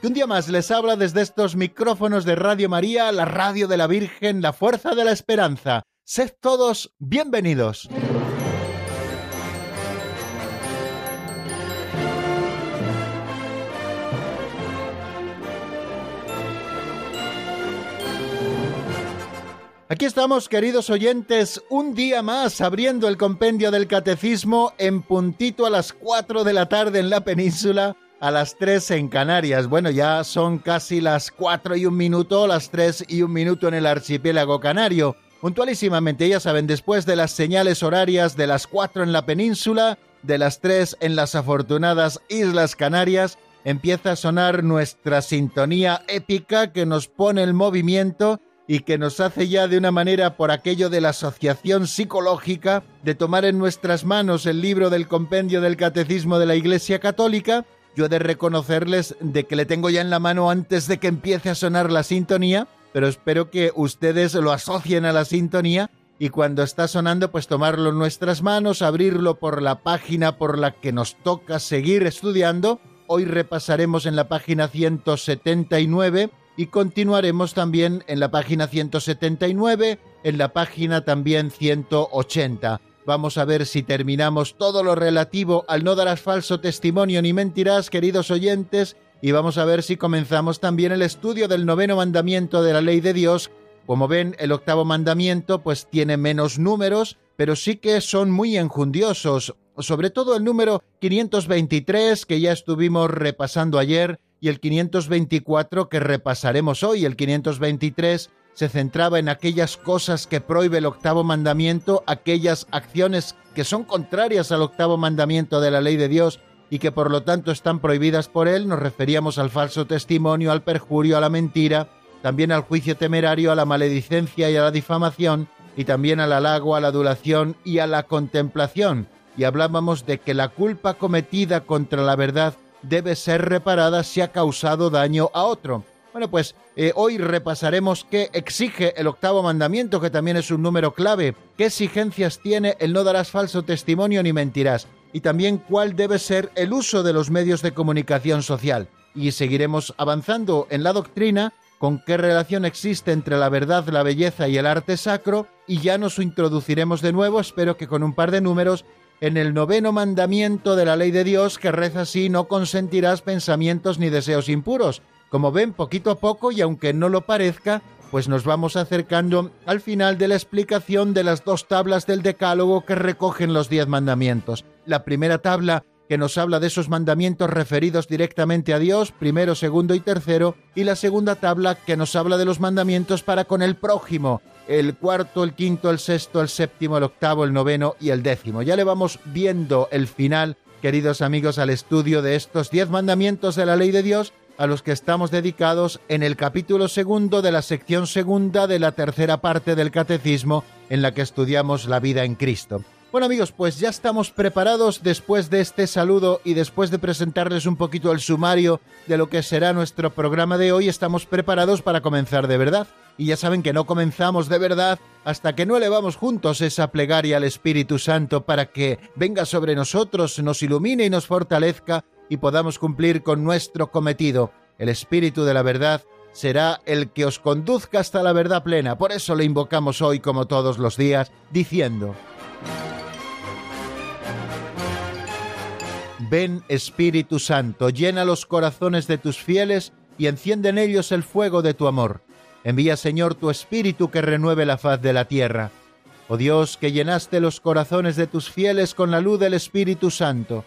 que un día más les habla desde estos micrófonos de Radio María, la radio de la Virgen, la fuerza de la esperanza. Sed todos bienvenidos. Aquí estamos, queridos oyentes, un día más abriendo el compendio del catecismo en puntito a las 4 de la tarde en la península, a las 3 en Canarias. Bueno, ya son casi las 4 y un minuto, las 3 y un minuto en el archipiélago canario. Puntualísimamente, ya saben, después de las señales horarias de las 4 en la península, de las 3 en las afortunadas Islas Canarias, empieza a sonar nuestra sintonía épica que nos pone el movimiento y que nos hace ya de una manera por aquello de la asociación psicológica de tomar en nuestras manos el libro del compendio del catecismo de la Iglesia Católica, yo he de reconocerles de que le tengo ya en la mano antes de que empiece a sonar la sintonía, pero espero que ustedes lo asocien a la sintonía y cuando está sonando pues tomarlo en nuestras manos, abrirlo por la página por la que nos toca seguir estudiando. Hoy repasaremos en la página 179 y continuaremos también en la página 179, en la página también 180. Vamos a ver si terminamos todo lo relativo al no darás falso testimonio ni mentirás, queridos oyentes, y vamos a ver si comenzamos también el estudio del noveno mandamiento de la ley de Dios. Como ven, el octavo mandamiento pues tiene menos números, pero sí que son muy enjundiosos, sobre todo el número 523 que ya estuvimos repasando ayer, y el 524 que repasaremos hoy. El 523 se centraba en aquellas cosas que prohíbe el octavo mandamiento, aquellas acciones que son contrarias al octavo mandamiento de la ley de Dios y que por lo tanto están prohibidas por él. Nos referíamos al falso testimonio, al perjurio, a la mentira, también al juicio temerario, a la maledicencia y a la difamación, y también al halago, a la adulación y a la contemplación. Y hablábamos de que la culpa cometida contra la verdad debe ser reparada si ha causado daño a otro. Bueno, pues eh, hoy repasaremos qué exige el octavo mandamiento, que también es un número clave, qué exigencias tiene el no darás falso testimonio ni mentirás, y también cuál debe ser el uso de los medios de comunicación social. Y seguiremos avanzando en la doctrina con qué relación existe entre la verdad, la belleza y el arte sacro, y ya nos introduciremos de nuevo, espero que con un par de números, en el noveno mandamiento de la ley de Dios que reza así, no consentirás pensamientos ni deseos impuros. Como ven, poquito a poco, y aunque no lo parezca, pues nos vamos acercando al final de la explicación de las dos tablas del Decálogo que recogen los diez mandamientos. La primera tabla que nos habla de esos mandamientos referidos directamente a Dios, primero, segundo y tercero, y la segunda tabla que nos habla de los mandamientos para con el prójimo, el cuarto, el quinto, el sexto, el séptimo, el octavo, el noveno y el décimo. Ya le vamos viendo el final, queridos amigos, al estudio de estos diez mandamientos de la ley de Dios a los que estamos dedicados en el capítulo segundo de la sección segunda de la tercera parte del Catecismo en la que estudiamos la vida en Cristo. Bueno amigos, pues ya estamos preparados después de este saludo y después de presentarles un poquito el sumario de lo que será nuestro programa de hoy, estamos preparados para comenzar de verdad. Y ya saben que no comenzamos de verdad hasta que no elevamos juntos esa plegaria al Espíritu Santo para que venga sobre nosotros, nos ilumine y nos fortalezca y podamos cumplir con nuestro cometido. El Espíritu de la verdad será el que os conduzca hasta la verdad plena. Por eso le invocamos hoy como todos los días, diciendo... Ven Espíritu Santo, llena los corazones de tus fieles y enciende en ellos el fuego de tu amor. Envía Señor tu Espíritu que renueve la faz de la tierra. Oh Dios, que llenaste los corazones de tus fieles con la luz del Espíritu Santo,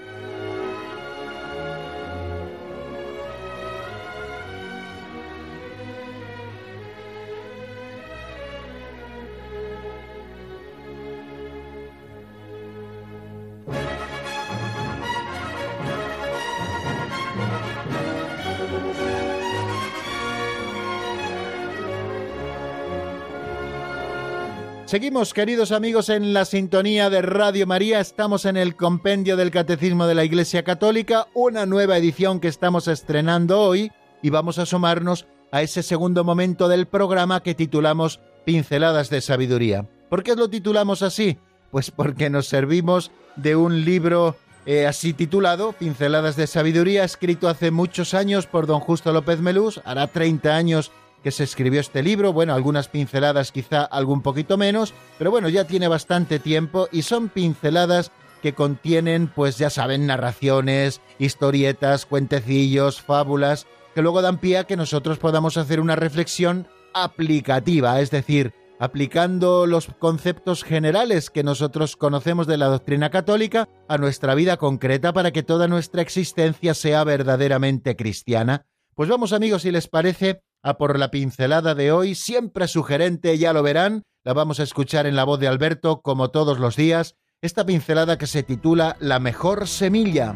Seguimos, queridos amigos, en la sintonía de Radio María. Estamos en el Compendio del Catecismo de la Iglesia Católica, una nueva edición que estamos estrenando hoy y vamos a asomarnos a ese segundo momento del programa que titulamos Pinceladas de Sabiduría. ¿Por qué lo titulamos así? Pues porque nos servimos de un libro eh, así titulado, Pinceladas de Sabiduría, escrito hace muchos años por don Justo López Melús, hará 30 años que se escribió este libro, bueno, algunas pinceladas quizá algún poquito menos, pero bueno, ya tiene bastante tiempo y son pinceladas que contienen, pues ya saben, narraciones, historietas, cuentecillos, fábulas, que luego dan pie a que nosotros podamos hacer una reflexión aplicativa, es decir, aplicando los conceptos generales que nosotros conocemos de la doctrina católica a nuestra vida concreta para que toda nuestra existencia sea verdaderamente cristiana. Pues vamos amigos, si les parece, a por la pincelada de hoy, siempre sugerente, ya lo verán, la vamos a escuchar en la voz de Alberto como todos los días, esta pincelada que se titula La mejor semilla.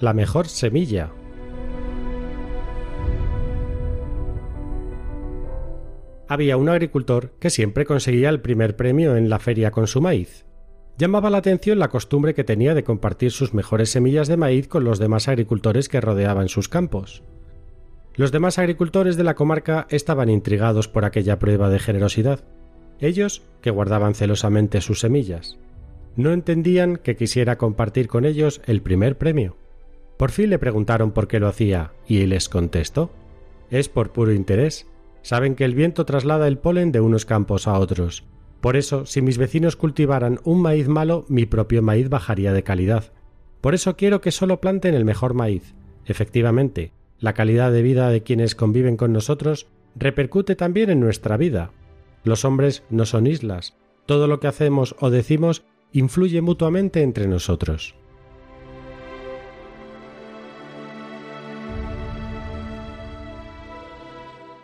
La mejor semilla había un agricultor que siempre conseguía el primer premio en la feria con su maíz. Llamaba la atención la costumbre que tenía de compartir sus mejores semillas de maíz con los demás agricultores que rodeaban sus campos. Los demás agricultores de la comarca estaban intrigados por aquella prueba de generosidad, ellos que guardaban celosamente sus semillas. No entendían que quisiera compartir con ellos el primer premio. Por fin le preguntaron por qué lo hacía, y les contestó Es por puro interés. Saben que el viento traslada el polen de unos campos a otros. Por eso, si mis vecinos cultivaran un maíz malo, mi propio maíz bajaría de calidad. Por eso quiero que solo planten el mejor maíz. Efectivamente, la calidad de vida de quienes conviven con nosotros repercute también en nuestra vida. Los hombres no son islas. Todo lo que hacemos o decimos influye mutuamente entre nosotros.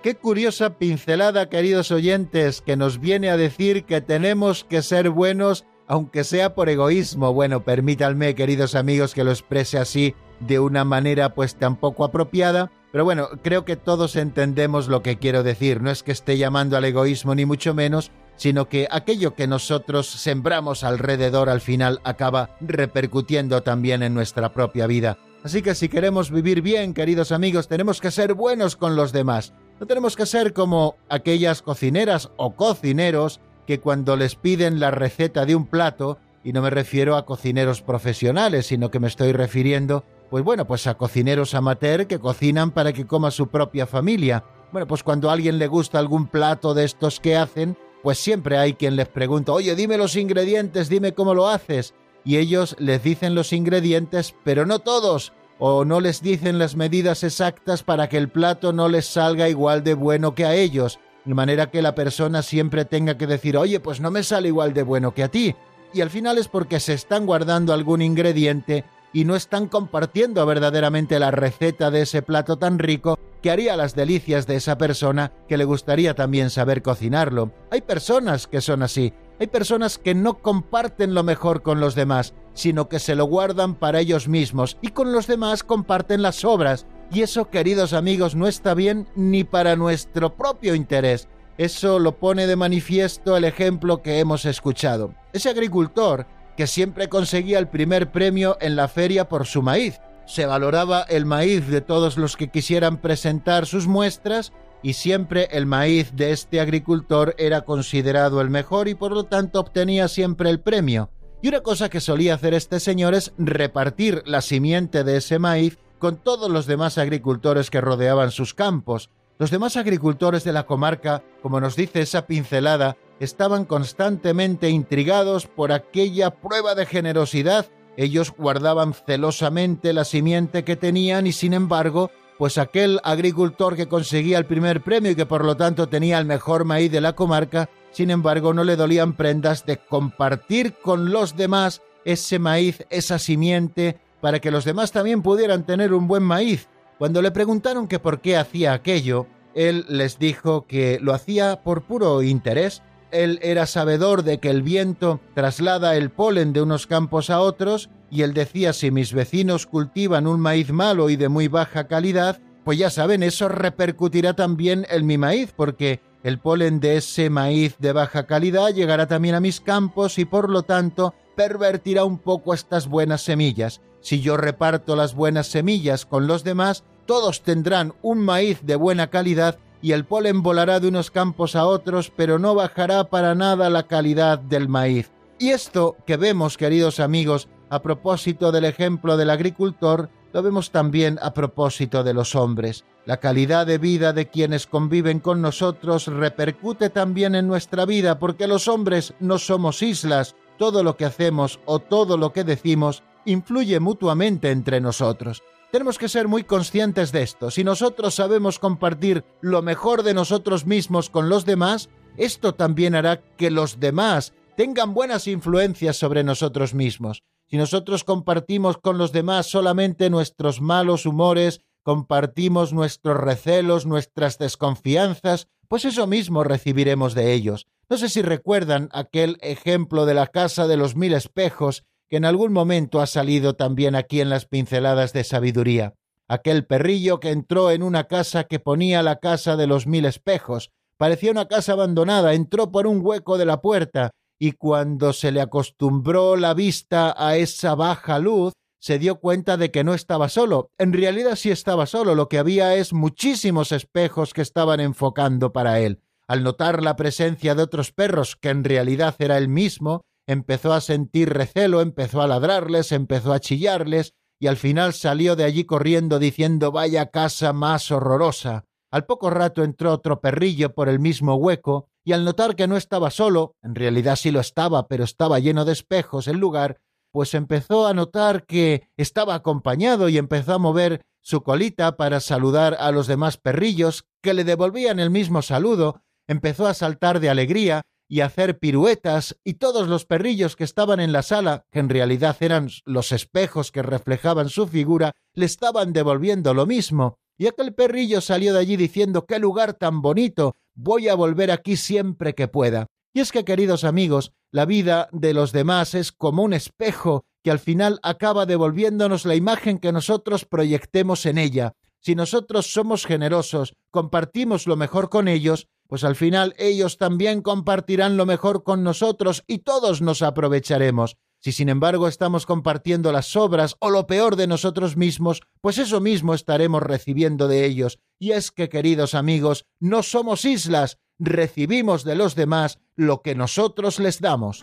Qué curiosa pincelada, queridos oyentes, que nos viene a decir que tenemos que ser buenos aunque sea por egoísmo. Bueno, permítanme, queridos amigos, que lo exprese así de una manera pues tan poco apropiada, pero bueno, creo que todos entendemos lo que quiero decir. No es que esté llamando al egoísmo ni mucho menos, sino que aquello que nosotros sembramos alrededor al final acaba repercutiendo también en nuestra propia vida. Así que si queremos vivir bien, queridos amigos, tenemos que ser buenos con los demás. No tenemos que ser como aquellas cocineras o cocineros que cuando les piden la receta de un plato, y no me refiero a cocineros profesionales, sino que me estoy refiriendo, pues bueno, pues a cocineros amateur que cocinan para que coma su propia familia. Bueno, pues cuando a alguien le gusta algún plato de estos que hacen, pues siempre hay quien les pregunta, oye, dime los ingredientes, dime cómo lo haces. Y ellos les dicen los ingredientes, pero no todos, o no les dicen las medidas exactas para que el plato no les salga igual de bueno que a ellos, de manera que la persona siempre tenga que decir, oye, pues no me sale igual de bueno que a ti. Y al final es porque se están guardando algún ingrediente y no están compartiendo verdaderamente la receta de ese plato tan rico que haría las delicias de esa persona que le gustaría también saber cocinarlo. Hay personas que son así, hay personas que no comparten lo mejor con los demás, sino que se lo guardan para ellos mismos y con los demás comparten las obras. Y eso, queridos amigos, no está bien ni para nuestro propio interés. Eso lo pone de manifiesto el ejemplo que hemos escuchado. Ese agricultor que siempre conseguía el primer premio en la feria por su maíz. Se valoraba el maíz de todos los que quisieran presentar sus muestras y siempre el maíz de este agricultor era considerado el mejor y por lo tanto obtenía siempre el premio. Y una cosa que solía hacer este señor es repartir la simiente de ese maíz con todos los demás agricultores que rodeaban sus campos. Los demás agricultores de la comarca, como nos dice esa pincelada, estaban constantemente intrigados por aquella prueba de generosidad. Ellos guardaban celosamente la simiente que tenían y sin embargo pues aquel agricultor que conseguía el primer premio y que por lo tanto tenía el mejor maíz de la comarca, sin embargo no le dolían prendas de compartir con los demás ese maíz, esa simiente, para que los demás también pudieran tener un buen maíz. Cuando le preguntaron que por qué hacía aquello, él les dijo que lo hacía por puro interés. Él era sabedor de que el viento traslada el polen de unos campos a otros y él decía si mis vecinos cultivan un maíz malo y de muy baja calidad, pues ya saben, eso repercutirá también en mi maíz, porque el polen de ese maíz de baja calidad llegará también a mis campos y por lo tanto pervertirá un poco estas buenas semillas. Si yo reparto las buenas semillas con los demás, todos tendrán un maíz de buena calidad y el polen volará de unos campos a otros, pero no bajará para nada la calidad del maíz. Y esto que vemos, queridos amigos, a propósito del ejemplo del agricultor, lo vemos también a propósito de los hombres. La calidad de vida de quienes conviven con nosotros repercute también en nuestra vida, porque los hombres no somos islas, todo lo que hacemos o todo lo que decimos influye mutuamente entre nosotros. Tenemos que ser muy conscientes de esto. Si nosotros sabemos compartir lo mejor de nosotros mismos con los demás, esto también hará que los demás tengan buenas influencias sobre nosotros mismos. Si nosotros compartimos con los demás solamente nuestros malos humores, compartimos nuestros recelos, nuestras desconfianzas, pues eso mismo recibiremos de ellos. No sé si recuerdan aquel ejemplo de la casa de los mil espejos que en algún momento ha salido también aquí en las pinceladas de sabiduría. Aquel perrillo que entró en una casa que ponía la casa de los mil espejos. Parecía una casa abandonada, entró por un hueco de la puerta y cuando se le acostumbró la vista a esa baja luz, se dio cuenta de que no estaba solo. En realidad sí estaba solo, lo que había es muchísimos espejos que estaban enfocando para él. Al notar la presencia de otros perros, que en realidad era él mismo, empezó a sentir recelo, empezó a ladrarles, empezó a chillarles, y al final salió de allí corriendo diciendo vaya casa más horrorosa. Al poco rato entró otro perrillo por el mismo hueco, y al notar que no estaba solo, en realidad sí lo estaba, pero estaba lleno de espejos el lugar, pues empezó a notar que estaba acompañado y empezó a mover su colita para saludar a los demás perrillos, que le devolvían el mismo saludo, empezó a saltar de alegría, y hacer piruetas, y todos los perrillos que estaban en la sala, que en realidad eran los espejos que reflejaban su figura, le estaban devolviendo lo mismo. Y aquel perrillo salió de allí diciendo qué lugar tan bonito, voy a volver aquí siempre que pueda. Y es que, queridos amigos, la vida de los demás es como un espejo que al final acaba devolviéndonos la imagen que nosotros proyectemos en ella. Si nosotros somos generosos, compartimos lo mejor con ellos, pues al final ellos también compartirán lo mejor con nosotros y todos nos aprovecharemos. Si sin embargo estamos compartiendo las obras o lo peor de nosotros mismos, pues eso mismo estaremos recibiendo de ellos. Y es que, queridos amigos, no somos islas, recibimos de los demás lo que nosotros les damos.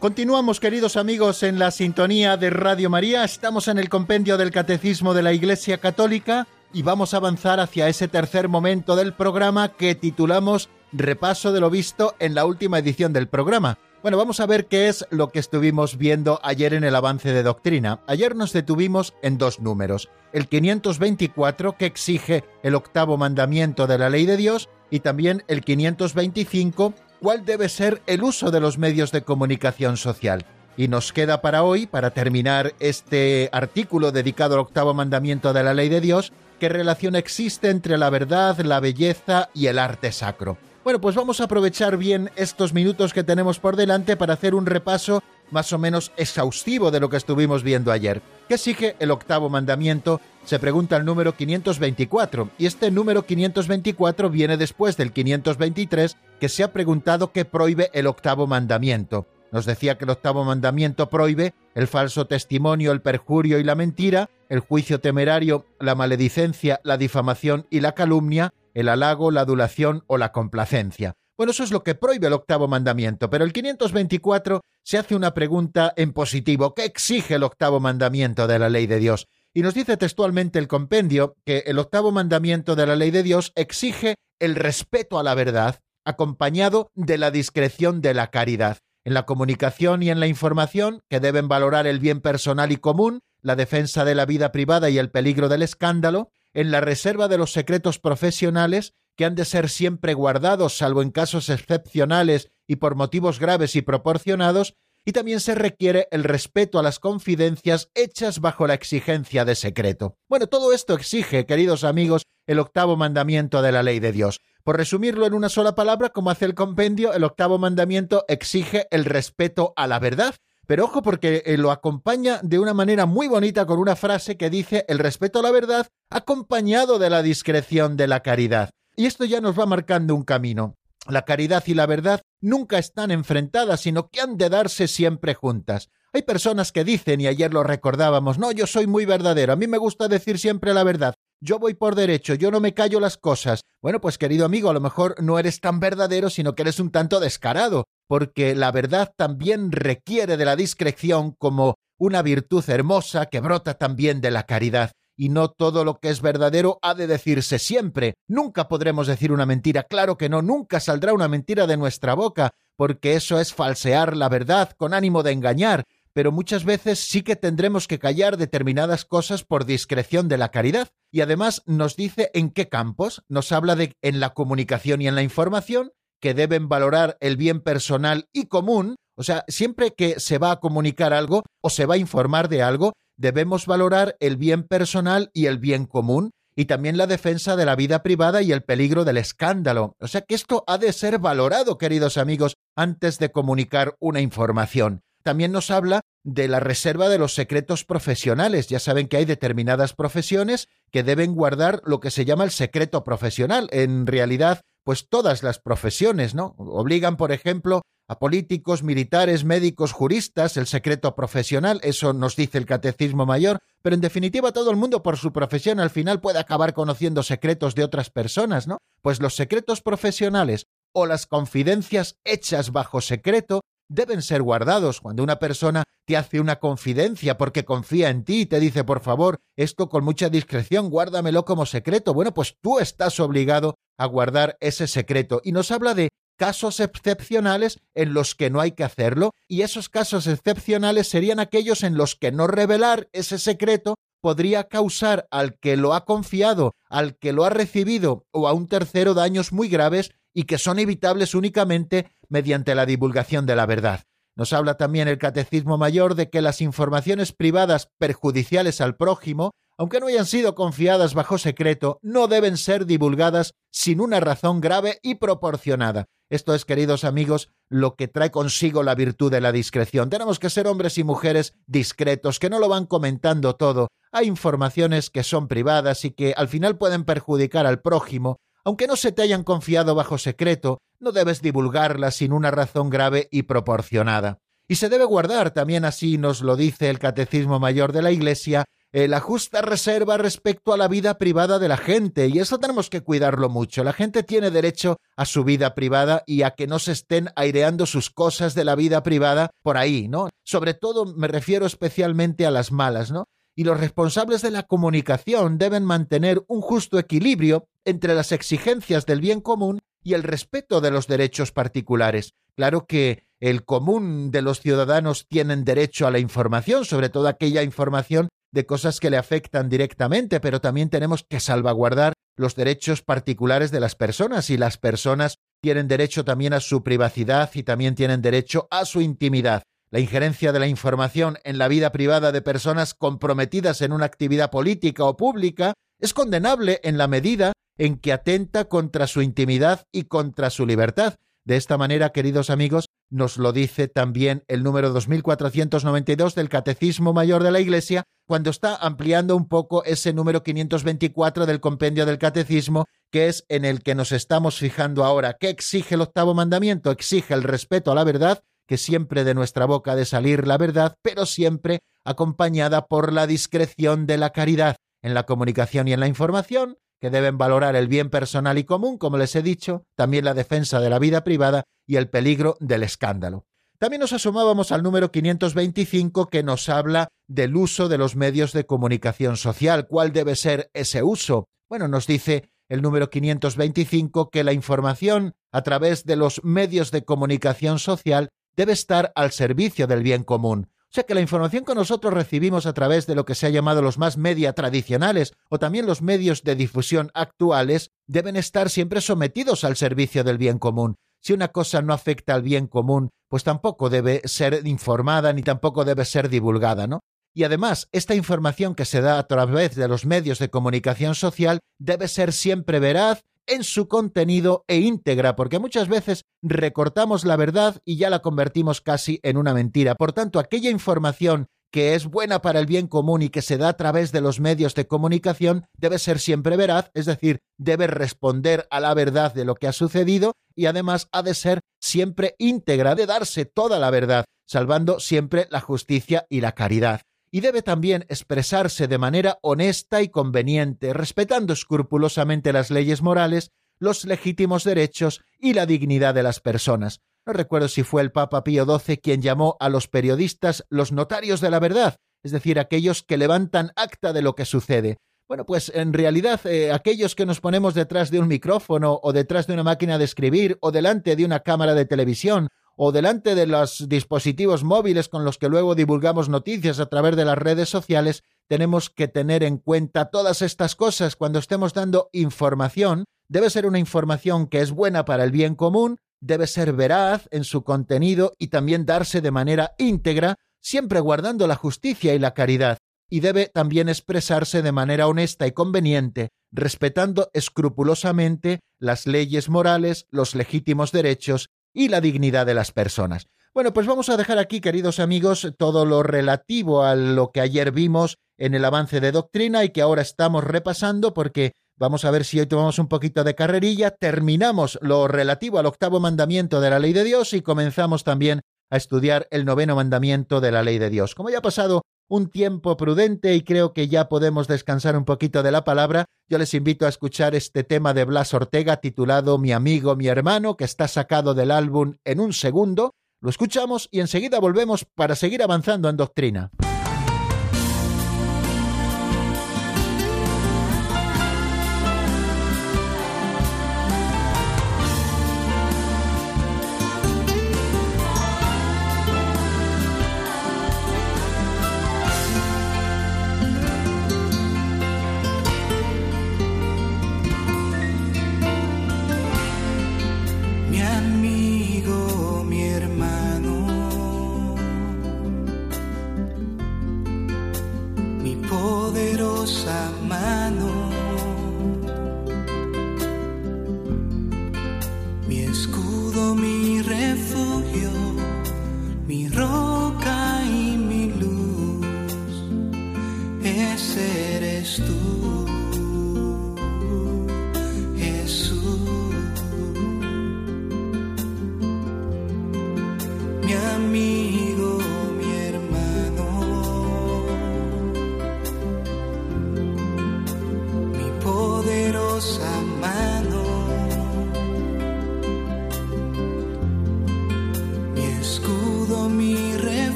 Continuamos, queridos amigos, en la sintonía de Radio María. Estamos en el compendio del Catecismo de la Iglesia Católica y vamos a avanzar hacia ese tercer momento del programa que titulamos Repaso de lo visto en la última edición del programa. Bueno, vamos a ver qué es lo que estuvimos viendo ayer en el avance de doctrina. Ayer nos detuvimos en dos números. El 524, que exige el octavo mandamiento de la ley de Dios, y también el 525, cuál debe ser el uso de los medios de comunicación social. Y nos queda para hoy, para terminar este artículo dedicado al octavo mandamiento de la ley de Dios, qué relación existe entre la verdad, la belleza y el arte sacro. Bueno, pues vamos a aprovechar bien estos minutos que tenemos por delante para hacer un repaso más o menos exhaustivo de lo que estuvimos viendo ayer. ¿Qué exige el octavo mandamiento? Se pregunta el número 524, y este número 524 viene después del 523, que se ha preguntado qué prohíbe el octavo mandamiento. Nos decía que el octavo mandamiento prohíbe el falso testimonio, el perjurio y la mentira, el juicio temerario, la maledicencia, la difamación y la calumnia, el halago, la adulación o la complacencia. Bueno, eso es lo que prohíbe el octavo mandamiento, pero el 524 se hace una pregunta en positivo. ¿Qué exige el octavo mandamiento de la ley de Dios? Y nos dice textualmente el compendio que el octavo mandamiento de la ley de Dios exige el respeto a la verdad, acompañado de la discreción de la caridad. En la comunicación y en la información, que deben valorar el bien personal y común, la defensa de la vida privada y el peligro del escándalo, en la reserva de los secretos profesionales que han de ser siempre guardados, salvo en casos excepcionales y por motivos graves y proporcionados, y también se requiere el respeto a las confidencias hechas bajo la exigencia de secreto. Bueno, todo esto exige, queridos amigos, el octavo mandamiento de la ley de Dios. Por resumirlo en una sola palabra, como hace el compendio, el octavo mandamiento exige el respeto a la verdad. Pero ojo porque eh, lo acompaña de una manera muy bonita con una frase que dice el respeto a la verdad acompañado de la discreción de la caridad. Y esto ya nos va marcando un camino. La caridad y la verdad nunca están enfrentadas, sino que han de darse siempre juntas. Hay personas que dicen, y ayer lo recordábamos, no, yo soy muy verdadero, a mí me gusta decir siempre la verdad, yo voy por derecho, yo no me callo las cosas. Bueno, pues querido amigo, a lo mejor no eres tan verdadero, sino que eres un tanto descarado, porque la verdad también requiere de la discreción como una virtud hermosa que brota también de la caridad y no todo lo que es verdadero ha de decirse siempre. Nunca podremos decir una mentira, claro que no, nunca saldrá una mentira de nuestra boca, porque eso es falsear la verdad con ánimo de engañar, pero muchas veces sí que tendremos que callar determinadas cosas por discreción de la caridad. Y además nos dice en qué campos, nos habla de en la comunicación y en la información, que deben valorar el bien personal y común, o sea, siempre que se va a comunicar algo o se va a informar de algo, debemos valorar el bien personal y el bien común, y también la defensa de la vida privada y el peligro del escándalo. O sea que esto ha de ser valorado, queridos amigos, antes de comunicar una información. También nos habla de la reserva de los secretos profesionales. Ya saben que hay determinadas profesiones que deben guardar lo que se llama el secreto profesional. En realidad, pues todas las profesiones, ¿no? Obligan, por ejemplo, a políticos, militares, médicos, juristas, el secreto profesional, eso nos dice el Catecismo Mayor, pero en definitiva todo el mundo por su profesión al final puede acabar conociendo secretos de otras personas, ¿no? Pues los secretos profesionales o las confidencias hechas bajo secreto deben ser guardados. Cuando una persona te hace una confidencia porque confía en ti y te dice, por favor, esto con mucha discreción, guárdamelo como secreto, bueno, pues tú estás obligado a guardar ese secreto. Y nos habla de casos excepcionales en los que no hay que hacerlo, y esos casos excepcionales serían aquellos en los que no revelar ese secreto podría causar al que lo ha confiado, al que lo ha recibido o a un tercero daños muy graves y que son evitables únicamente mediante la divulgación de la verdad. Nos habla también el Catecismo Mayor de que las informaciones privadas perjudiciales al prójimo aunque no hayan sido confiadas bajo secreto, no deben ser divulgadas sin una razón grave y proporcionada. Esto es, queridos amigos, lo que trae consigo la virtud de la discreción. Tenemos que ser hombres y mujeres discretos, que no lo van comentando todo. Hay informaciones que son privadas y que al final pueden perjudicar al prójimo. Aunque no se te hayan confiado bajo secreto, no debes divulgarlas sin una razón grave y proporcionada. Y se debe guardar, también así nos lo dice el Catecismo Mayor de la Iglesia, eh, la justa reserva respecto a la vida privada de la gente, y eso tenemos que cuidarlo mucho. La gente tiene derecho a su vida privada y a que no se estén aireando sus cosas de la vida privada por ahí, ¿no? Sobre todo me refiero especialmente a las malas, ¿no? Y los responsables de la comunicación deben mantener un justo equilibrio entre las exigencias del bien común y el respeto de los derechos particulares. Claro que el común de los ciudadanos tienen derecho a la información, sobre todo aquella información de cosas que le afectan directamente, pero también tenemos que salvaguardar los derechos particulares de las personas y las personas tienen derecho también a su privacidad y también tienen derecho a su intimidad. La injerencia de la información en la vida privada de personas comprometidas en una actividad política o pública es condenable en la medida en que atenta contra su intimidad y contra su libertad. De esta manera, queridos amigos, nos lo dice también el número 2492 del Catecismo Mayor de la Iglesia, cuando está ampliando un poco ese número 524 del compendio del Catecismo, que es en el que nos estamos fijando ahora. ¿Qué exige el octavo mandamiento? Exige el respeto a la verdad, que siempre de nuestra boca ha de salir la verdad, pero siempre acompañada por la discreción de la caridad en la comunicación y en la información, que deben valorar el bien personal y común, como les he dicho, también la defensa de la vida privada y el peligro del escándalo. También nos asomábamos al número 525 que nos habla del uso de los medios de comunicación social. ¿Cuál debe ser ese uso? Bueno, nos dice el número 525 que la información a través de los medios de comunicación social debe estar al servicio del bien común. O sea que la información que nosotros recibimos a través de lo que se ha llamado los más media tradicionales o también los medios de difusión actuales deben estar siempre sometidos al servicio del bien común. Si una cosa no afecta al bien común, pues tampoco debe ser informada ni tampoco debe ser divulgada, ¿no? Y además, esta información que se da a través de los medios de comunicación social debe ser siempre veraz en su contenido e íntegra, porque muchas veces recortamos la verdad y ya la convertimos casi en una mentira. Por tanto, aquella información que es buena para el bien común y que se da a través de los medios de comunicación debe ser siempre veraz, es decir, debe responder a la verdad de lo que ha sucedido y además ha de ser siempre íntegra, de darse toda la verdad, salvando siempre la justicia y la caridad y debe también expresarse de manera honesta y conveniente, respetando escrupulosamente las leyes morales, los legítimos derechos y la dignidad de las personas. No recuerdo si fue el Papa Pío XII quien llamó a los periodistas los notarios de la verdad, es decir, aquellos que levantan acta de lo que sucede. Bueno, pues en realidad eh, aquellos que nos ponemos detrás de un micrófono o detrás de una máquina de escribir o delante de una cámara de televisión o delante de los dispositivos móviles con los que luego divulgamos noticias a través de las redes sociales, tenemos que tener en cuenta todas estas cosas cuando estemos dando información. Debe ser una información que es buena para el bien común, debe ser veraz en su contenido y también darse de manera íntegra, siempre guardando la justicia y la caridad, y debe también expresarse de manera honesta y conveniente, respetando escrupulosamente las leyes morales, los legítimos derechos y la dignidad de las personas. Bueno, pues vamos a dejar aquí, queridos amigos, todo lo relativo a lo que ayer vimos en el avance de doctrina y que ahora estamos repasando porque vamos a ver si hoy tomamos un poquito de carrerilla, terminamos lo relativo al octavo mandamiento de la ley de Dios y comenzamos también a estudiar el noveno mandamiento de la ley de Dios. Como ya ha pasado un tiempo prudente y creo que ya podemos descansar un poquito de la palabra, yo les invito a escuchar este tema de Blas Ortega titulado Mi amigo, mi hermano, que está sacado del álbum en un segundo. Lo escuchamos y enseguida volvemos para seguir avanzando en doctrina.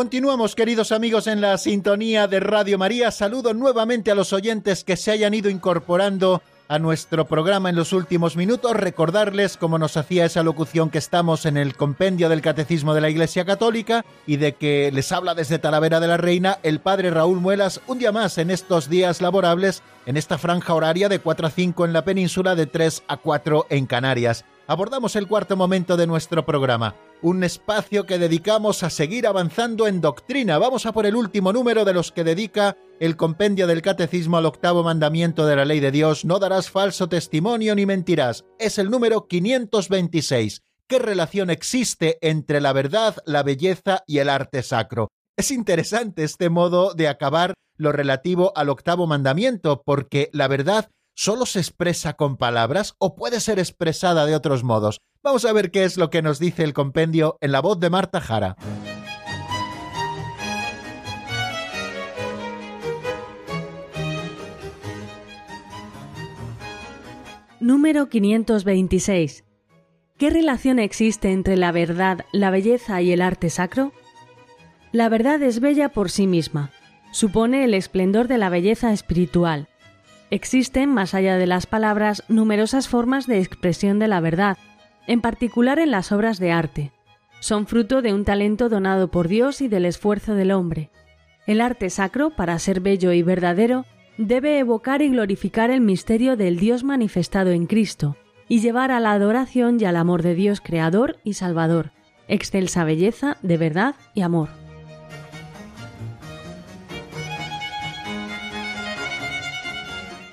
Continuamos, queridos amigos, en la sintonía de Radio María. Saludo nuevamente a los oyentes que se hayan ido incorporando a nuestro programa en los últimos minutos. Recordarles, como nos hacía esa locución, que estamos en el compendio del Catecismo de la Iglesia Católica y de que les habla desde Talavera de la Reina el Padre Raúl Muelas un día más en estos días laborables, en esta franja horaria de 4 a 5 en la península, de 3 a 4 en Canarias abordamos el cuarto momento de nuestro programa, un espacio que dedicamos a seguir avanzando en doctrina. Vamos a por el último número de los que dedica el compendio del Catecismo al octavo mandamiento de la ley de Dios, no darás falso testimonio ni mentirás. Es el número 526. ¿Qué relación existe entre la verdad, la belleza y el arte sacro? Es interesante este modo de acabar lo relativo al octavo mandamiento, porque la verdad solo se expresa con palabras o puede ser expresada de otros modos. Vamos a ver qué es lo que nos dice el compendio en la voz de Marta Jara. Número 526. ¿Qué relación existe entre la verdad, la belleza y el arte sacro? La verdad es bella por sí misma. Supone el esplendor de la belleza espiritual, Existen, más allá de las palabras, numerosas formas de expresión de la verdad, en particular en las obras de arte. Son fruto de un talento donado por Dios y del esfuerzo del hombre. El arte sacro, para ser bello y verdadero, debe evocar y glorificar el misterio del Dios manifestado en Cristo, y llevar a la adoración y al amor de Dios Creador y Salvador, excelsa belleza de verdad y amor.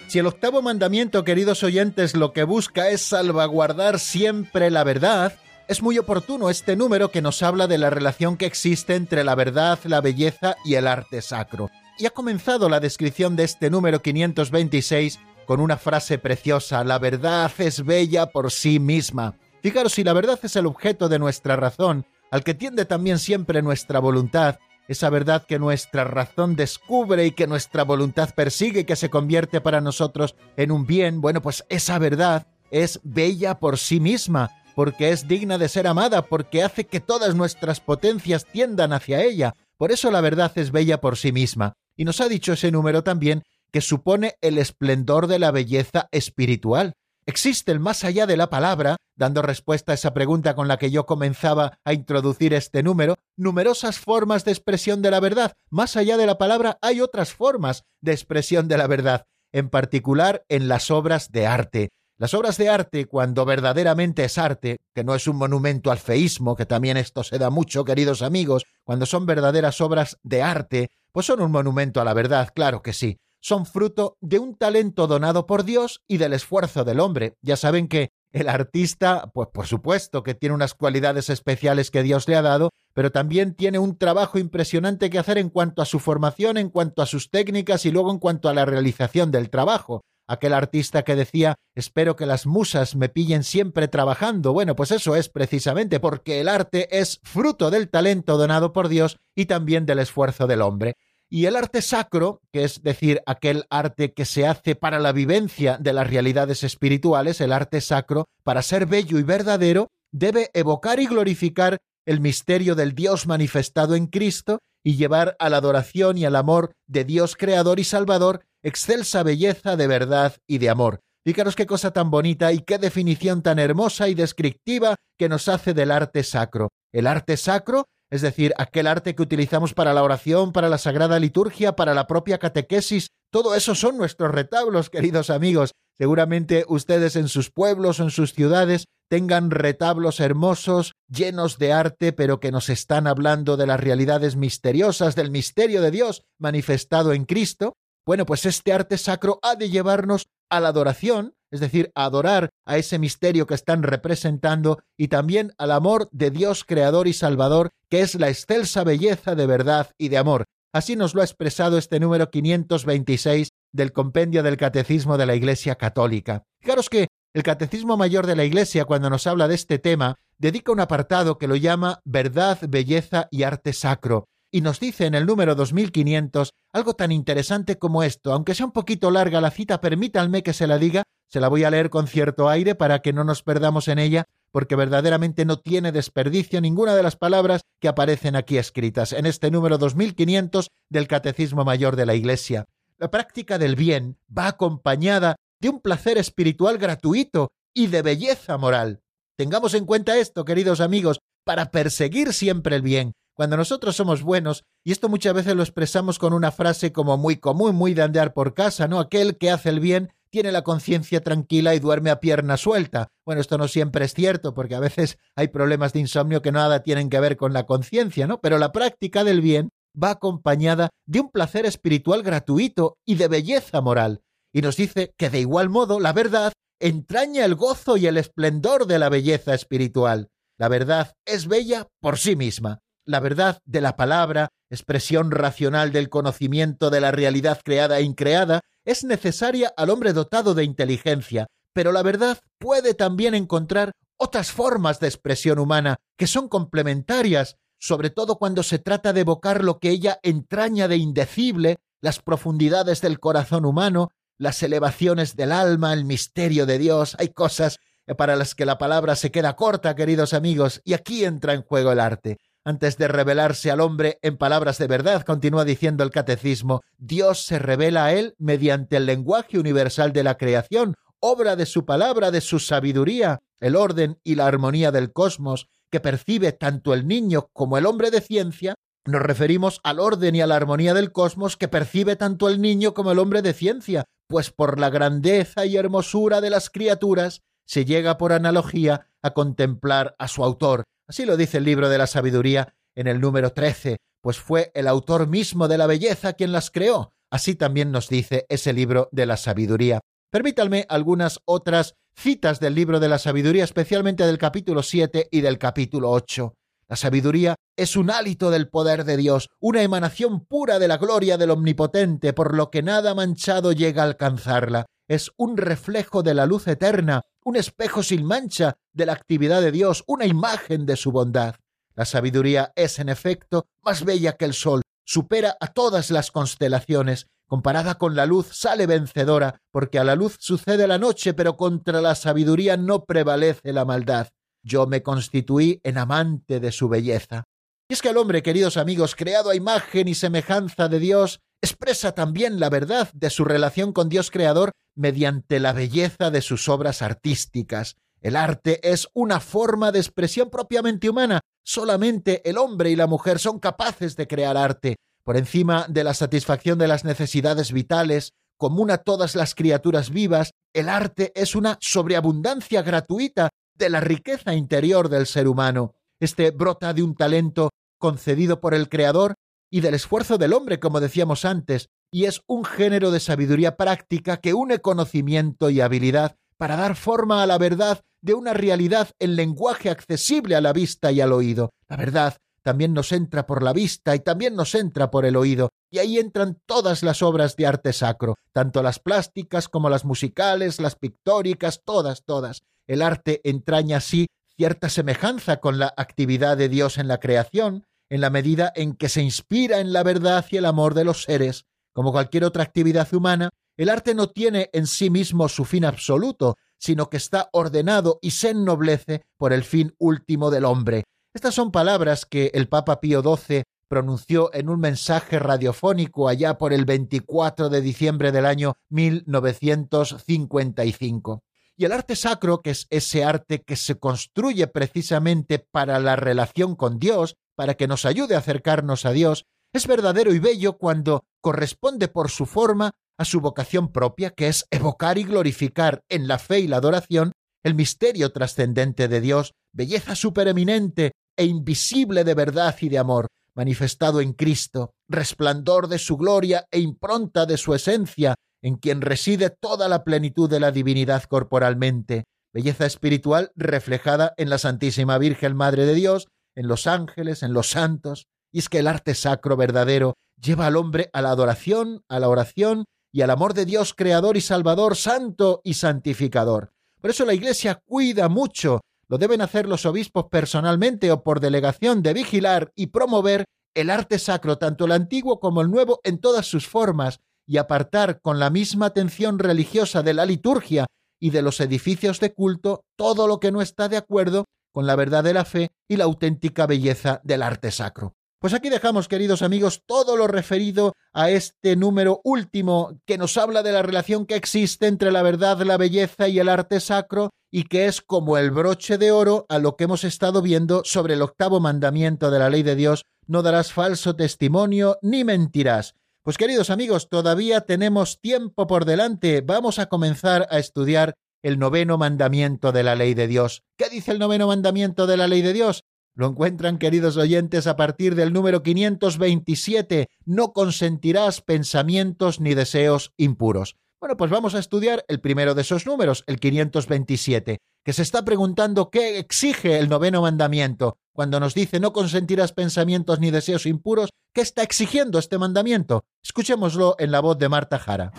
Si el octavo mandamiento, queridos oyentes, lo que busca es salvaguardar siempre la verdad, es muy oportuno este número que nos habla de la relación que existe entre la verdad, la belleza y el arte sacro. Y ha comenzado la descripción de este número 526 con una frase preciosa, la verdad es bella por sí misma. Fijaros, si la verdad es el objeto de nuestra razón, al que tiende también siempre nuestra voluntad, esa verdad que nuestra razón descubre y que nuestra voluntad persigue que se convierte para nosotros en un bien, bueno, pues esa verdad es bella por sí misma, porque es digna de ser amada, porque hace que todas nuestras potencias tiendan hacia ella. Por eso la verdad es bella por sí misma. Y nos ha dicho ese número también que supone el esplendor de la belleza espiritual. Existen más allá de la palabra, dando respuesta a esa pregunta con la que yo comenzaba a introducir este número, numerosas formas de expresión de la verdad. Más allá de la palabra hay otras formas de expresión de la verdad, en particular en las obras de arte. Las obras de arte, cuando verdaderamente es arte, que no es un monumento al feísmo, que también esto se da mucho, queridos amigos, cuando son verdaderas obras de arte, pues son un monumento a la verdad, claro que sí son fruto de un talento donado por Dios y del esfuerzo del hombre. Ya saben que el artista, pues por supuesto que tiene unas cualidades especiales que Dios le ha dado, pero también tiene un trabajo impresionante que hacer en cuanto a su formación, en cuanto a sus técnicas y luego en cuanto a la realización del trabajo. aquel artista que decía espero que las musas me pillen siempre trabajando. Bueno, pues eso es precisamente porque el arte es fruto del talento donado por Dios y también del esfuerzo del hombre. Y el arte sacro, que es decir, aquel arte que se hace para la vivencia de las realidades espirituales, el arte sacro, para ser bello y verdadero, debe evocar y glorificar el misterio del Dios manifestado en Cristo y llevar a la adoración y al amor de Dios Creador y Salvador excelsa belleza de verdad y de amor. Fíjaros qué cosa tan bonita y qué definición tan hermosa y descriptiva que nos hace del arte sacro. El arte sacro, es decir, aquel arte que utilizamos para la oración, para la sagrada liturgia, para la propia catequesis, todo eso son nuestros retablos, queridos amigos. Seguramente ustedes en sus pueblos o en sus ciudades tengan retablos hermosos, llenos de arte, pero que nos están hablando de las realidades misteriosas, del misterio de Dios manifestado en Cristo. Bueno, pues este arte sacro ha de llevarnos a la adoración, es decir, adorar a ese misterio que están representando y también al amor de Dios Creador y Salvador, que es la excelsa belleza de verdad y de amor. Así nos lo ha expresado este número 526 del Compendio del Catecismo de la Iglesia Católica. Fijaros que el Catecismo Mayor de la Iglesia, cuando nos habla de este tema, dedica un apartado que lo llama Verdad, Belleza y Arte Sacro, y nos dice en el número 2500 algo tan interesante como esto. Aunque sea un poquito larga la cita, permítanme que se la diga, se la voy a leer con cierto aire para que no nos perdamos en ella, porque verdaderamente no tiene desperdicio ninguna de las palabras que aparecen aquí escritas en este número 2500 del Catecismo Mayor de la Iglesia. La práctica del bien va acompañada de un placer espiritual gratuito y de belleza moral. Tengamos en cuenta esto, queridos amigos, para perseguir siempre el bien, cuando nosotros somos buenos, y esto muchas veces lo expresamos con una frase como muy común, muy de andar por casa, ¿no? Aquel que hace el bien tiene la conciencia tranquila y duerme a pierna suelta. Bueno, esto no siempre es cierto, porque a veces hay problemas de insomnio que nada tienen que ver con la conciencia, ¿no? Pero la práctica del bien va acompañada de un placer espiritual gratuito y de belleza moral. Y nos dice que de igual modo la verdad entraña el gozo y el esplendor de la belleza espiritual. La verdad es bella por sí misma la verdad de la palabra, expresión racional del conocimiento de la realidad creada e increada, es necesaria al hombre dotado de inteligencia, pero la verdad puede también encontrar otras formas de expresión humana que son complementarias, sobre todo cuando se trata de evocar lo que ella entraña de indecible, las profundidades del corazón humano, las elevaciones del alma, el misterio de Dios. Hay cosas para las que la palabra se queda corta, queridos amigos, y aquí entra en juego el arte antes de revelarse al hombre en palabras de verdad, continúa diciendo el catecismo, Dios se revela a él mediante el lenguaje universal de la creación, obra de su palabra, de su sabiduría, el orden y la armonía del cosmos, que percibe tanto el niño como el hombre de ciencia, nos referimos al orden y a la armonía del cosmos que percibe tanto el niño como el hombre de ciencia, pues por la grandeza y hermosura de las criaturas se llega por analogía a contemplar a su autor, Así lo dice el libro de la sabiduría en el número 13, pues fue el autor mismo de la belleza quien las creó. Así también nos dice ese libro de la sabiduría. Permítanme algunas otras citas del libro de la sabiduría, especialmente del capítulo 7 y del capítulo 8. La sabiduría es un hálito del poder de Dios, una emanación pura de la gloria del Omnipotente, por lo que nada manchado llega a alcanzarla. Es un reflejo de la luz eterna, un espejo sin mancha de la actividad de Dios, una imagen de su bondad. La sabiduría es, en efecto, más bella que el sol, supera a todas las constelaciones, comparada con la luz sale vencedora, porque a la luz sucede la noche, pero contra la sabiduría no prevalece la maldad. Yo me constituí en amante de su belleza. Y es que el hombre, queridos amigos, creado a imagen y semejanza de Dios, expresa también la verdad de su relación con Dios Creador mediante la belleza de sus obras artísticas. El arte es una forma de expresión propiamente humana. Solamente el hombre y la mujer son capaces de crear arte. Por encima de la satisfacción de las necesidades vitales, común a todas las criaturas vivas, el arte es una sobreabundancia gratuita de la riqueza interior del ser humano. Este brota de un talento concedido por el Creador y del esfuerzo del hombre, como decíamos antes, y es un género de sabiduría práctica que une conocimiento y habilidad para dar forma a la verdad de una realidad en lenguaje accesible a la vista y al oído. La verdad también nos entra por la vista y también nos entra por el oído. Y ahí entran todas las obras de arte sacro, tanto las plásticas como las musicales, las pictóricas, todas, todas. El arte entraña así cierta semejanza con la actividad de Dios en la creación, en la medida en que se inspira en la verdad y el amor de los seres. Como cualquier otra actividad humana, el arte no tiene en sí mismo su fin absoluto, sino que está ordenado y se ennoblece por el fin último del hombre. Estas son palabras que el Papa Pío XII pronunció en un mensaje radiofónico allá por el 24 de diciembre del año 1955. Y el arte sacro, que es ese arte que se construye precisamente para la relación con Dios, para que nos ayude a acercarnos a Dios, es verdadero y bello cuando corresponde por su forma a su vocación propia, que es evocar y glorificar en la fe y la adoración el misterio trascendente de Dios, belleza supereminente e invisible de verdad y de amor, manifestado en Cristo, resplandor de su gloria e impronta de su esencia, en quien reside toda la plenitud de la divinidad corporalmente, belleza espiritual reflejada en la Santísima Virgen Madre de Dios, en los ángeles, en los santos, y es que el arte sacro verdadero lleva al hombre a la adoración, a la oración y al amor de Dios Creador y Salvador, Santo y Santificador. Por eso la Iglesia cuida mucho, lo deben hacer los obispos personalmente o por delegación, de vigilar y promover el arte sacro, tanto el antiguo como el nuevo, en todas sus formas, y apartar con la misma atención religiosa de la liturgia y de los edificios de culto todo lo que no está de acuerdo con la verdad de la fe y la auténtica belleza del arte sacro. Pues aquí dejamos, queridos amigos, todo lo referido a este número último que nos habla de la relación que existe entre la verdad, la belleza y el arte sacro y que es como el broche de oro a lo que hemos estado viendo sobre el octavo mandamiento de la ley de Dios, no darás falso testimonio ni mentirás. Pues queridos amigos, todavía tenemos tiempo por delante. Vamos a comenzar a estudiar el noveno mandamiento de la ley de Dios. ¿Qué dice el noveno mandamiento de la ley de Dios? Lo encuentran, queridos oyentes, a partir del número 527. No consentirás pensamientos ni deseos impuros. Bueno, pues vamos a estudiar el primero de esos números, el 527, que se está preguntando qué exige el noveno mandamiento. Cuando nos dice no consentirás pensamientos ni deseos impuros, ¿qué está exigiendo este mandamiento? Escuchémoslo en la voz de Marta Jara.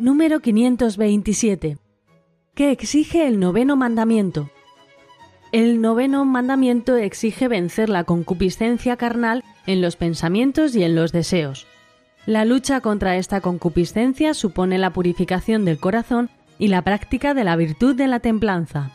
Número 527. ¿Qué exige el noveno mandamiento? El noveno mandamiento exige vencer la concupiscencia carnal en los pensamientos y en los deseos. La lucha contra esta concupiscencia supone la purificación del corazón y la práctica de la virtud de la templanza.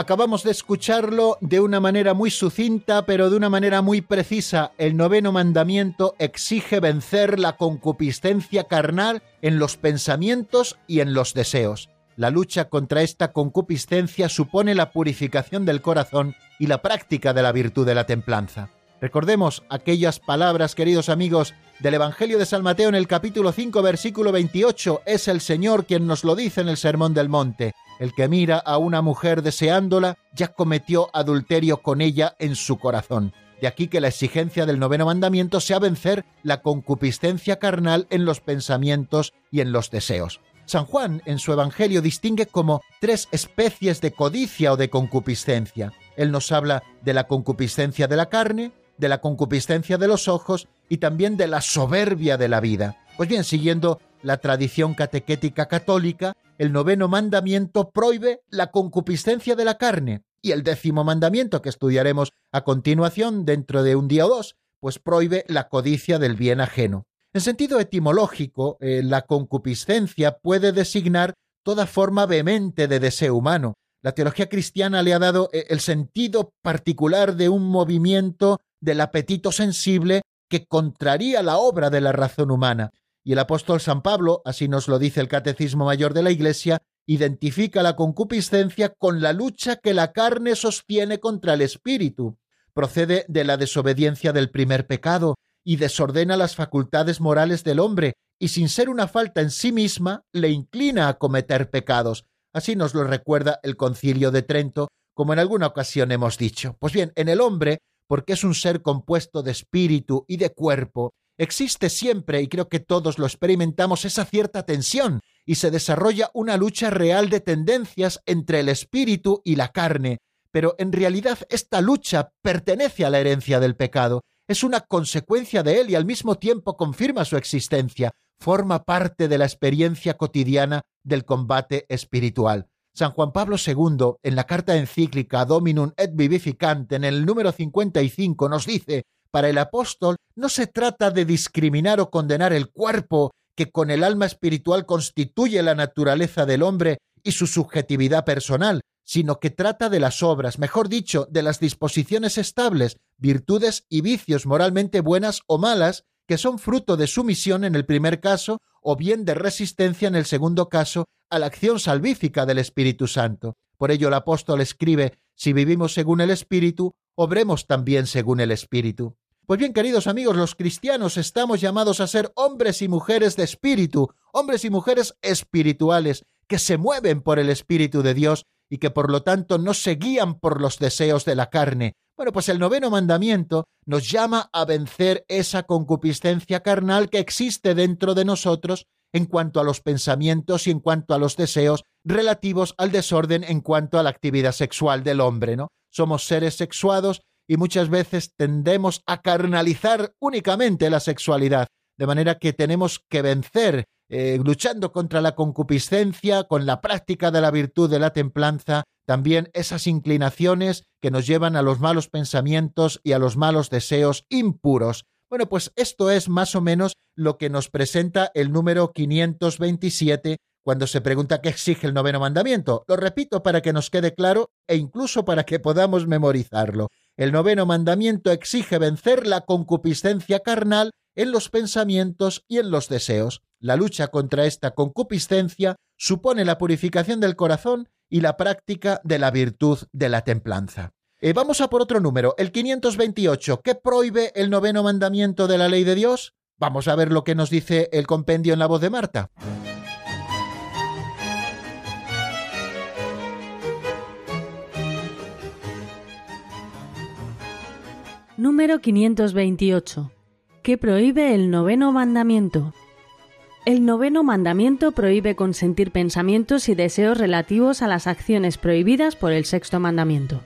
Acabamos de escucharlo de una manera muy sucinta, pero de una manera muy precisa. El noveno mandamiento exige vencer la concupiscencia carnal en los pensamientos y en los deseos. La lucha contra esta concupiscencia supone la purificación del corazón y la práctica de la virtud de la templanza. Recordemos aquellas palabras, queridos amigos, del Evangelio de San Mateo en el capítulo 5, versículo 28. Es el Señor quien nos lo dice en el Sermón del Monte. El que mira a una mujer deseándola ya cometió adulterio con ella en su corazón. De aquí que la exigencia del noveno mandamiento sea vencer la concupiscencia carnal en los pensamientos y en los deseos. San Juan en su Evangelio distingue como tres especies de codicia o de concupiscencia. Él nos habla de la concupiscencia de la carne, de la concupiscencia de los ojos y también de la soberbia de la vida. Pues bien, siguiendo la tradición catequética católica, el noveno mandamiento prohíbe la concupiscencia de la carne y el décimo mandamiento que estudiaremos a continuación dentro de un día o dos, pues prohíbe la codicia del bien ajeno. En sentido etimológico, eh, la concupiscencia puede designar toda forma vehemente de deseo humano. La teología cristiana le ha dado eh, el sentido particular de un movimiento del apetito sensible que contraría la obra de la razón humana. Y el apóstol San Pablo, así nos lo dice el Catecismo Mayor de la Iglesia, identifica la concupiscencia con la lucha que la carne sostiene contra el espíritu. Procede de la desobediencia del primer pecado y desordena las facultades morales del hombre, y sin ser una falta en sí misma, le inclina a cometer pecados. Así nos lo recuerda el concilio de Trento, como en alguna ocasión hemos dicho. Pues bien, en el hombre porque es un ser compuesto de espíritu y de cuerpo, existe siempre, y creo que todos lo experimentamos, esa cierta tensión y se desarrolla una lucha real de tendencias entre el espíritu y la carne. Pero en realidad esta lucha pertenece a la herencia del pecado, es una consecuencia de él y al mismo tiempo confirma su existencia, forma parte de la experiencia cotidiana del combate espiritual. San Juan Pablo II, en la carta encíclica Dominum et Vivificante, en el número 55, nos dice para el apóstol no se trata de discriminar o condenar el cuerpo que con el alma espiritual constituye la naturaleza del hombre y su subjetividad personal, sino que trata de las obras, mejor dicho, de las disposiciones estables, virtudes y vicios moralmente buenas o malas, que son fruto de sumisión en el primer caso o bien de resistencia en el segundo caso a la acción salvífica del Espíritu Santo. Por ello el apóstol escribe, si vivimos según el Espíritu, obremos también según el Espíritu. Pues bien, queridos amigos, los cristianos estamos llamados a ser hombres y mujeres de espíritu, hombres y mujeres espirituales, que se mueven por el Espíritu de Dios y que por lo tanto no se guían por los deseos de la carne. Bueno, pues el noveno mandamiento nos llama a vencer esa concupiscencia carnal que existe dentro de nosotros en cuanto a los pensamientos y en cuanto a los deseos relativos al desorden en cuanto a la actividad sexual del hombre, ¿no? Somos seres sexuados y muchas veces tendemos a carnalizar únicamente la sexualidad, de manera que tenemos que vencer eh, luchando contra la concupiscencia, con la práctica de la virtud de la templanza, también esas inclinaciones que nos llevan a los malos pensamientos y a los malos deseos impuros. Bueno, pues esto es más o menos lo que nos presenta el número 527 cuando se pregunta qué exige el noveno mandamiento. Lo repito para que nos quede claro e incluso para que podamos memorizarlo. El noveno mandamiento exige vencer la concupiscencia carnal en los pensamientos y en los deseos. La lucha contra esta concupiscencia supone la purificación del corazón y la práctica de la virtud de la templanza. Eh, vamos a por otro número, el 528. ¿Qué prohíbe el noveno mandamiento de la ley de Dios? Vamos a ver lo que nos dice el compendio en la voz de Marta. Número 528. ¿Qué prohíbe el noveno mandamiento? El noveno mandamiento prohíbe consentir pensamientos y deseos relativos a las acciones prohibidas por el sexto mandamiento.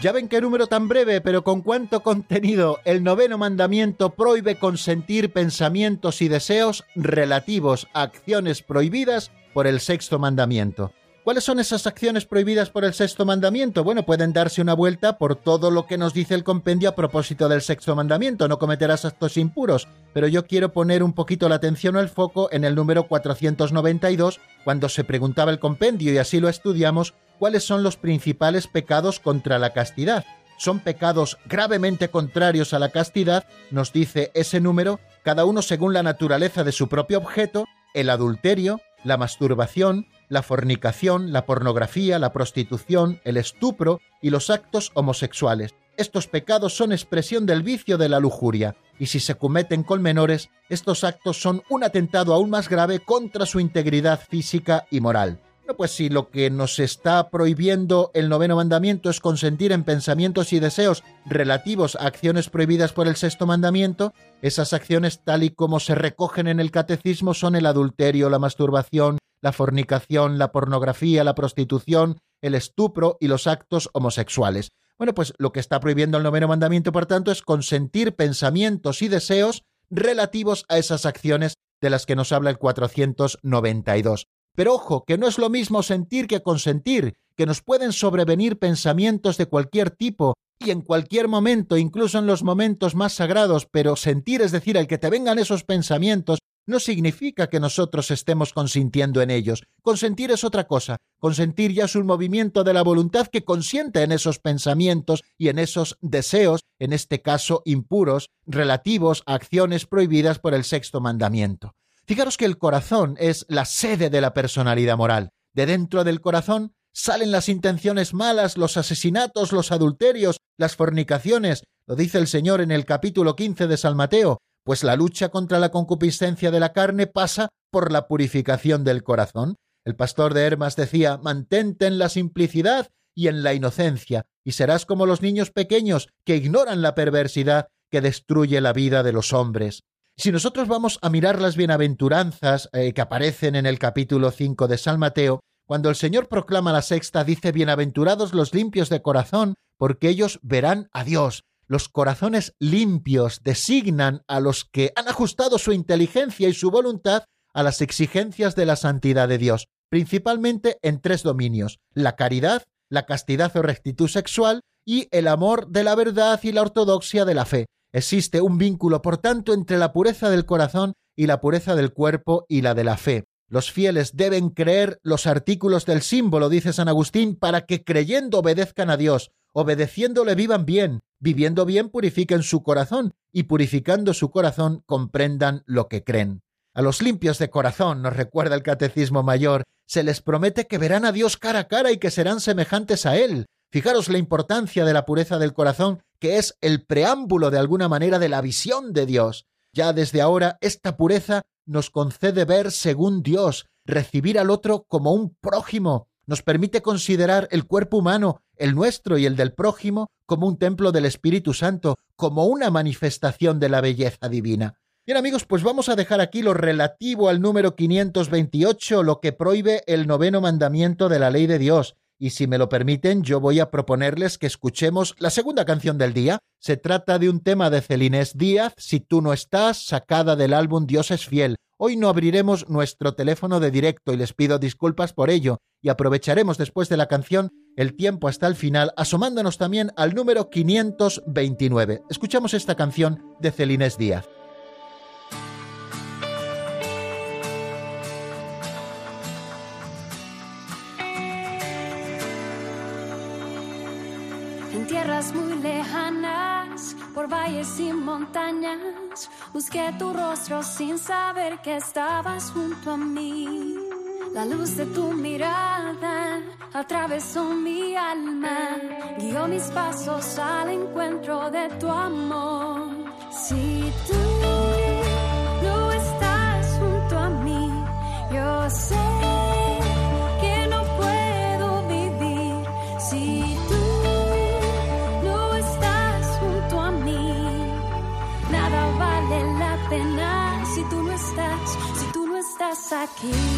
Ya ven qué número tan breve, pero con cuánto contenido. El noveno mandamiento prohíbe consentir pensamientos y deseos relativos a acciones prohibidas por el sexto mandamiento. ¿Cuáles son esas acciones prohibidas por el sexto mandamiento? Bueno, pueden darse una vuelta por todo lo que nos dice el compendio a propósito del sexto mandamiento, no cometerás actos impuros, pero yo quiero poner un poquito la atención o el foco en el número 492, cuando se preguntaba el compendio, y así lo estudiamos, cuáles son los principales pecados contra la castidad. Son pecados gravemente contrarios a la castidad, nos dice ese número, cada uno según la naturaleza de su propio objeto, el adulterio, la masturbación, la fornicación, la pornografía, la prostitución, el estupro y los actos homosexuales. Estos pecados son expresión del vicio de la lujuria, y si se cometen con menores, estos actos son un atentado aún más grave contra su integridad física y moral. Pues si lo que nos está prohibiendo el noveno mandamiento es consentir en pensamientos y deseos relativos a acciones prohibidas por el sexto mandamiento, esas acciones tal y como se recogen en el catecismo son el adulterio, la masturbación, la fornicación, la pornografía, la prostitución, el estupro y los actos homosexuales. Bueno, pues lo que está prohibiendo el noveno mandamiento, por tanto, es consentir pensamientos y deseos relativos a esas acciones de las que nos habla el 492. Pero ojo, que no es lo mismo sentir que consentir, que nos pueden sobrevenir pensamientos de cualquier tipo y en cualquier momento, incluso en los momentos más sagrados, pero sentir, es decir, el que te vengan esos pensamientos, no significa que nosotros estemos consintiendo en ellos. Consentir es otra cosa. Consentir ya es un movimiento de la voluntad que consiente en esos pensamientos y en esos deseos, en este caso impuros, relativos a acciones prohibidas por el sexto mandamiento. Fijaros que el corazón es la sede de la personalidad moral. De dentro del corazón salen las intenciones malas, los asesinatos, los adulterios, las fornicaciones. Lo dice el Señor en el capítulo 15 de San Mateo pues la lucha contra la concupiscencia de la carne pasa por la purificación del corazón. El pastor de Hermas decía, mantente en la simplicidad y en la inocencia, y serás como los niños pequeños que ignoran la perversidad que destruye la vida de los hombres. Si nosotros vamos a mirar las bienaventuranzas eh, que aparecen en el capítulo 5 de San Mateo, cuando el Señor proclama la sexta, dice, Bienaventurados los limpios de corazón, porque ellos verán a Dios. Los corazones limpios designan a los que han ajustado su inteligencia y su voluntad a las exigencias de la santidad de Dios, principalmente en tres dominios, la caridad, la castidad o rectitud sexual y el amor de la verdad y la ortodoxia de la fe. Existe un vínculo, por tanto, entre la pureza del corazón y la pureza del cuerpo y la de la fe. Los fieles deben creer los artículos del símbolo, dice San Agustín, para que creyendo obedezcan a Dios, obedeciéndole vivan bien, viviendo bien purifiquen su corazón, y purificando su corazón comprendan lo que creen. A los limpios de corazón, nos recuerda el Catecismo Mayor, se les promete que verán a Dios cara a cara y que serán semejantes a Él. Fijaros la importancia de la pureza del corazón, que es el preámbulo de alguna manera de la visión de Dios. Ya desde ahora esta pureza nos concede ver según Dios, recibir al otro como un prójimo, nos permite considerar el cuerpo humano, el nuestro y el del prójimo, como un templo del Espíritu Santo, como una manifestación de la belleza divina. Bien amigos, pues vamos a dejar aquí lo relativo al número 528, lo que prohíbe el noveno mandamiento de la ley de Dios, y si me lo permiten, yo voy a proponerles que escuchemos la segunda canción del día. Se trata de un tema de Celines Díaz, Si tú no estás, sacada del álbum Dios es fiel. Hoy no abriremos nuestro teléfono de directo y les pido disculpas por ello, y aprovecharemos después de la canción el tiempo hasta el final, asomándonos también al número 529. Escuchamos esta canción de Celines Díaz. muy lejanas, por valles y montañas, busqué tu rostro sin saber que estabas junto a mí. La luz de tu mirada atravesó mi alma, guió mis pasos al encuentro de tu amor. Si tú no estás junto a mí, yo sé. Estás aquí.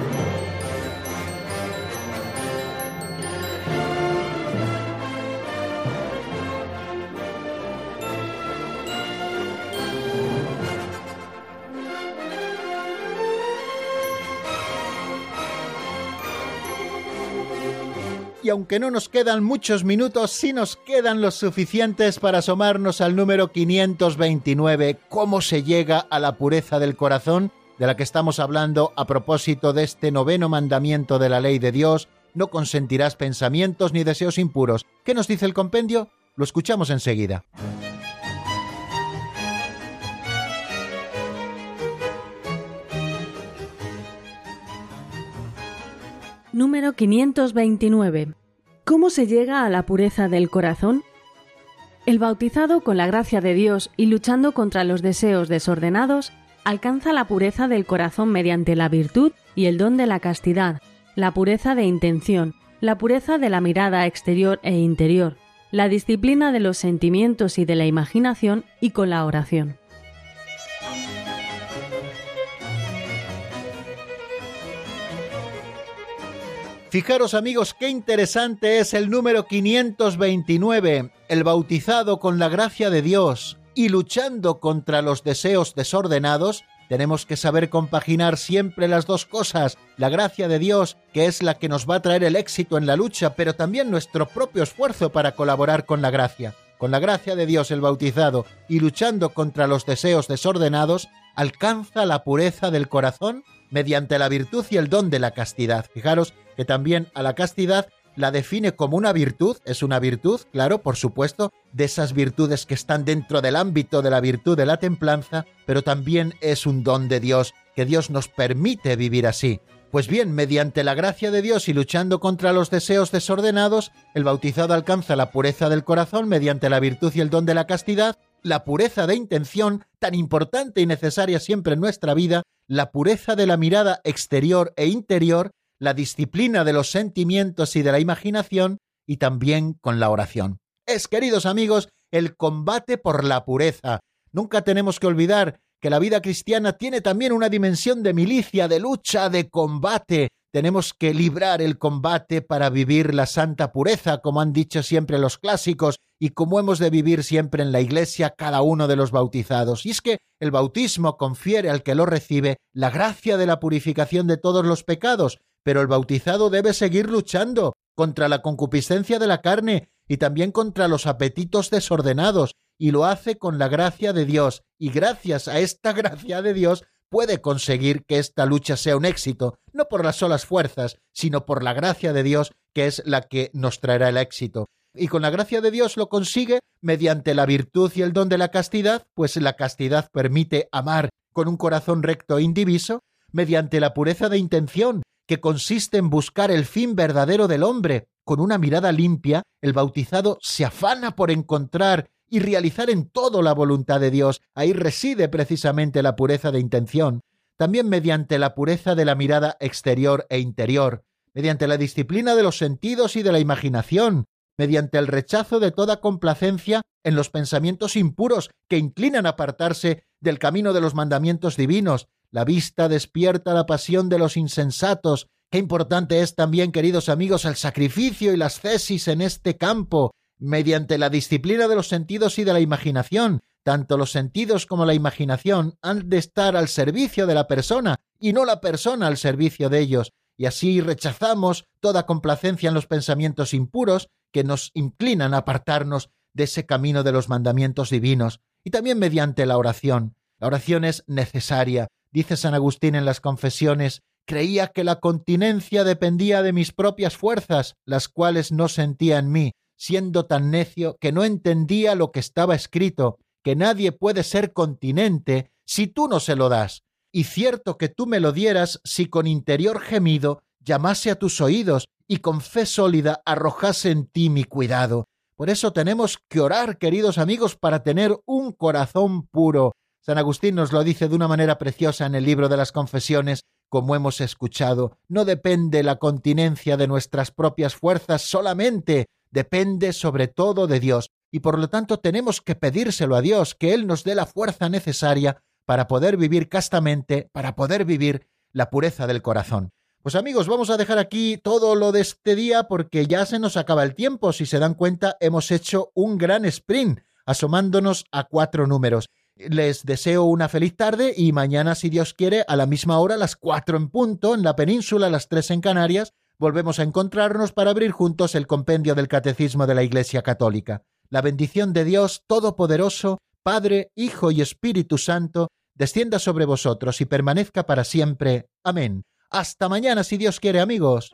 Y aunque no nos quedan muchos minutos, sí nos quedan los suficientes para asomarnos al número 529, cómo se llega a la pureza del corazón, de la que estamos hablando a propósito de este noveno mandamiento de la ley de Dios, no consentirás pensamientos ni deseos impuros. ¿Qué nos dice el compendio? Lo escuchamos enseguida. Número 529. ¿Cómo se llega a la pureza del corazón? El bautizado con la gracia de Dios y luchando contra los deseos desordenados, alcanza la pureza del corazón mediante la virtud y el don de la castidad, la pureza de intención, la pureza de la mirada exterior e interior, la disciplina de los sentimientos y de la imaginación y con la oración. Fijaros amigos, qué interesante es el número 529, el bautizado con la gracia de Dios y luchando contra los deseos desordenados, tenemos que saber compaginar siempre las dos cosas, la gracia de Dios, que es la que nos va a traer el éxito en la lucha, pero también nuestro propio esfuerzo para colaborar con la gracia. Con la gracia de Dios el bautizado y luchando contra los deseos desordenados, alcanza la pureza del corazón mediante la virtud y el don de la castidad. Fijaros que también a la castidad la define como una virtud, es una virtud, claro, por supuesto, de esas virtudes que están dentro del ámbito de la virtud de la templanza, pero también es un don de Dios, que Dios nos permite vivir así. Pues bien, mediante la gracia de Dios y luchando contra los deseos desordenados, el bautizado alcanza la pureza del corazón mediante la virtud y el don de la castidad, la pureza de intención, tan importante y necesaria siempre en nuestra vida, la pureza de la mirada exterior e interior, la disciplina de los sentimientos y de la imaginación, y también con la oración. Es, queridos amigos, el combate por la pureza. Nunca tenemos que olvidar que la vida cristiana tiene también una dimensión de milicia, de lucha, de combate. Tenemos que librar el combate para vivir la santa pureza, como han dicho siempre los clásicos, y como hemos de vivir siempre en la Iglesia cada uno de los bautizados. Y es que el bautismo confiere al que lo recibe la gracia de la purificación de todos los pecados, pero el bautizado debe seguir luchando contra la concupiscencia de la carne y también contra los apetitos desordenados, y lo hace con la gracia de Dios, y gracias a esta gracia de Dios puede conseguir que esta lucha sea un éxito, no por las solas fuerzas, sino por la gracia de Dios, que es la que nos traerá el éxito. Y con la gracia de Dios lo consigue mediante la virtud y el don de la castidad, pues la castidad permite amar con un corazón recto e indiviso, mediante la pureza de intención, que consiste en buscar el fin verdadero del hombre. Con una mirada limpia, el bautizado se afana por encontrar y realizar en todo la voluntad de Dios. Ahí reside precisamente la pureza de intención. También mediante la pureza de la mirada exterior e interior, mediante la disciplina de los sentidos y de la imaginación, mediante el rechazo de toda complacencia en los pensamientos impuros que inclinan a apartarse del camino de los mandamientos divinos, la vista despierta la pasión de los insensatos. Qué importante es también, queridos amigos, el sacrificio y las cesis en este campo, mediante la disciplina de los sentidos y de la imaginación. Tanto los sentidos como la imaginación han de estar al servicio de la persona y no la persona al servicio de ellos, y así rechazamos toda complacencia en los pensamientos impuros que nos inclinan a apartarnos de ese camino de los mandamientos divinos, y también mediante la oración. La oración es necesaria, Dice San Agustín en las confesiones, creía que la continencia dependía de mis propias fuerzas, las cuales no sentía en mí, siendo tan necio que no entendía lo que estaba escrito, que nadie puede ser continente si tú no se lo das, y cierto que tú me lo dieras si con interior gemido llamase a tus oídos y con fe sólida arrojase en ti mi cuidado. Por eso tenemos que orar, queridos amigos, para tener un corazón puro, San Agustín nos lo dice de una manera preciosa en el libro de las confesiones, como hemos escuchado. No depende la continencia de nuestras propias fuerzas solamente, depende sobre todo de Dios. y por lo tanto tenemos que pedírselo a Dios, que Él nos dé la fuerza necesaria para poder vivir castamente, para poder vivir la pureza del corazón. Pues amigos, vamos a dejar aquí todo lo de este día porque ya se nos acaba el tiempo. Si se dan cuenta, hemos hecho un gran sprint, asomándonos a cuatro números. Les deseo una feliz tarde y mañana, si Dios quiere, a la misma hora, las cuatro en punto, en la península, las tres en Canarias, volvemos a encontrarnos para abrir juntos el compendio del Catecismo de la Iglesia Católica. La bendición de Dios Todopoderoso, Padre, Hijo y Espíritu Santo, descienda sobre vosotros y permanezca para siempre. Amén. Hasta mañana, si Dios quiere, amigos.